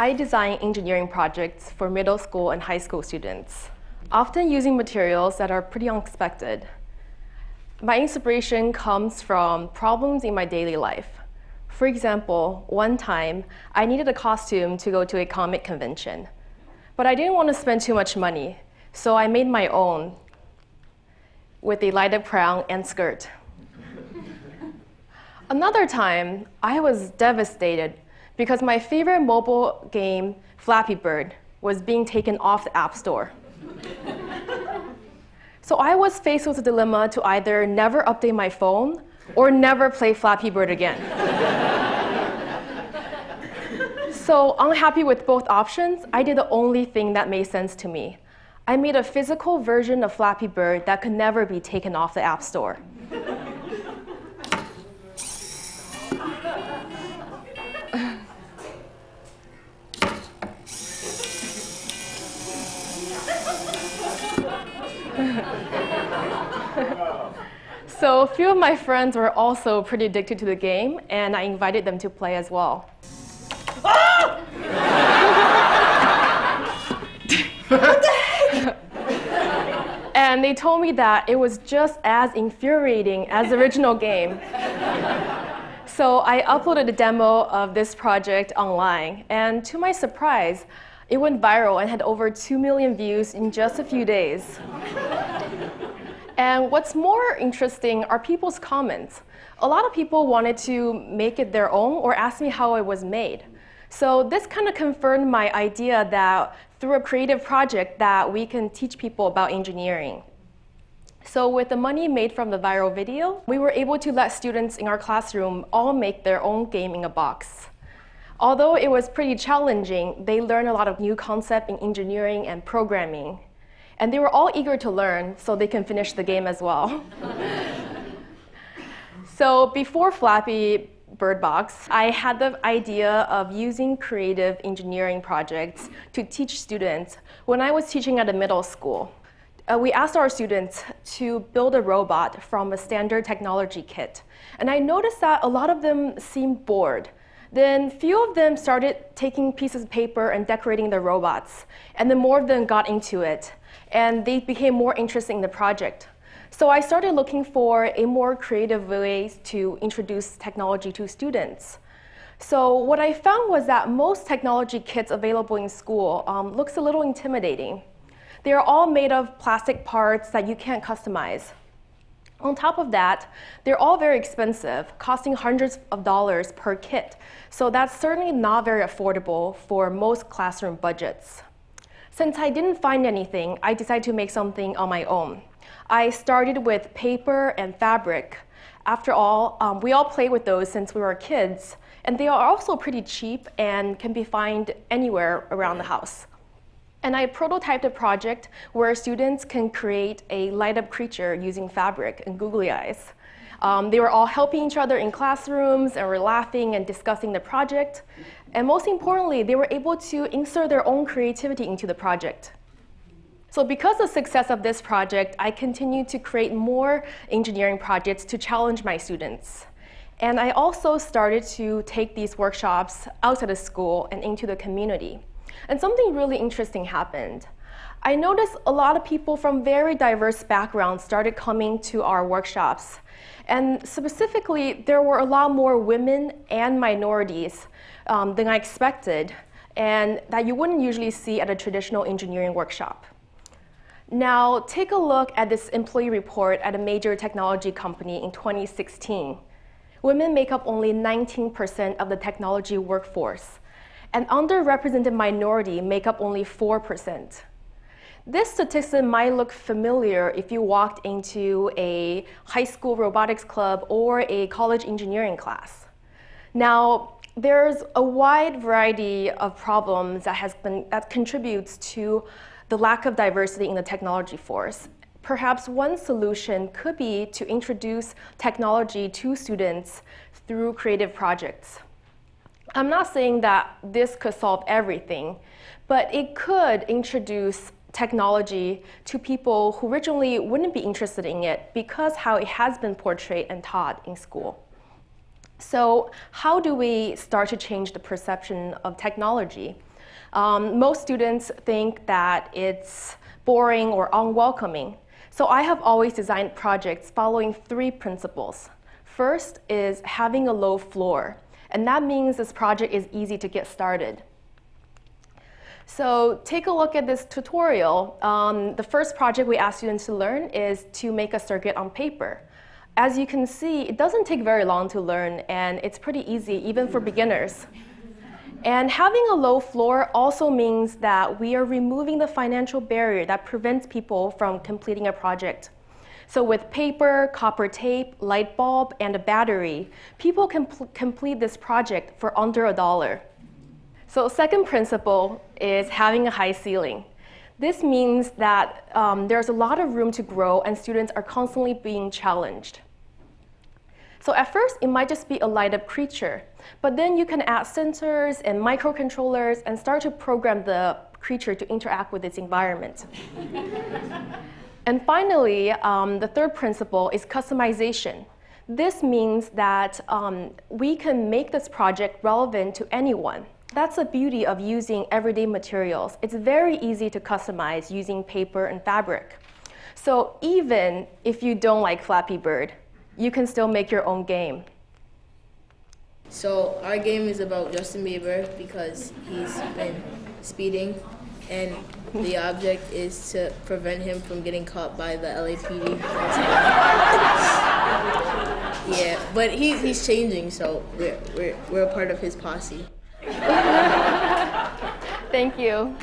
I design engineering projects for middle school and high school students, often using materials that are pretty unexpected. My inspiration comes from problems in my daily life. For example, one time I needed a costume to go to a comic convention, but I didn't want to spend too much money, so I made my own with a light up crown and skirt. Another time, I was devastated because my favorite mobile game, Flappy Bird, was being taken off the App Store. so I was faced with a dilemma to either never update my phone or never play Flappy Bird again. so, unhappy with both options, I did the only thing that made sense to me. I made a physical version of Flappy Bird that could never be taken off the App Store. So a few of my friends were also pretty addicted to the game, and I invited them to play as well. And they told me that it was just as infuriating as the original game. so I uploaded a demo of this project online, and to my surprise, it went viral and had over 2 million views in just a few days. And what's more interesting are people's comments. A lot of people wanted to make it their own or ask me how it was made. So this kind of confirmed my idea that through a creative project that we can teach people about engineering. So with the money made from the viral video, we were able to let students in our classroom all make their own game in a box. Although it was pretty challenging, they learned a lot of new concepts in engineering and programming. And they were all eager to learn so they can finish the game as well. so before Flappy Bird Box, I had the idea of using creative engineering projects to teach students when I was teaching at a middle school. Uh, we asked our students to build a robot from a standard technology kit. And I noticed that a lot of them seemed bored then few of them started taking pieces of paper and decorating their robots. And then more of them got into it. And they became more interested in the project. So I started looking for a more creative ways to introduce technology to students. So what I found was that most technology kits available in school um, looks a little intimidating. They are all made of plastic parts that you can't customize. On top of that, they're all very expensive, costing hundreds of dollars per kit. So that's certainly not very affordable for most classroom budgets. Since I didn't find anything, I decided to make something on my own. I started with paper and fabric. After all, um, we all play with those since we were kids, and they are also pretty cheap and can be found anywhere around the house. And I prototyped a project where students can create a light up creature using fabric and googly eyes. Um, they were all helping each other in classrooms and were laughing and discussing the project. And most importantly, they were able to insert their own creativity into the project. So because of the success of this project, I continued to create more engineering projects to challenge my students. And I also started to take these workshops outside of school and into the community. And something really interesting happened. I noticed a lot of people from very diverse backgrounds started coming to our workshops. And specifically, there were a lot more women and minorities um, than I expected, and that you wouldn't usually see at a traditional engineering workshop. Now, take a look at this employee report at a major technology company in 2016. Women make up only 19% of the technology workforce, and underrepresented minority make up only 4%. This statistic might look familiar if you walked into a high school robotics club or a college engineering class. Now, there's a wide variety of problems that, has been, that contributes to the lack of diversity in the technology force. Perhaps one solution could be to introduce technology to students through creative projects. I'm not saying that this could solve everything, but it could introduce technology to people who originally wouldn't be interested in it because how it has been portrayed and taught in school. So how do we start to change the perception of technology? Um, most students think that it's boring or unwelcoming. So I have always designed projects following three principles. First is having a low floor, and that means this project is easy to get started. So take a look at this tutorial. Um, the first project we ask students to learn is to make a circuit on paper. As you can see, it doesn't take very long to learn, and it's pretty easy, even for beginners. And having a low floor also means that we are removing the financial barrier that prevents people from completing a project. So with paper, copper tape, light bulb, and a battery, people can complete this project for under a dollar. So second principle is having a high ceiling. This means that um, there's a lot of room to grow and students are constantly being challenged. So at first, it might just be a light up creature, but then you can add sensors and microcontrollers and start to program the creature to interact with its environment. and finally, um, the third principle is customization. This means that um, we can make this project relevant to anyone. That's the beauty of using everyday materials. It's very easy to customize using paper and fabric. So even if you don't like Flappy Bird, you can still make your own game. So our game is about Justin Bieber because he's been speeding and the object is to prevent him from getting caught by the LAPD. yeah, but he, he's changing, so we're, we're, we're a part of his posse. Thank you.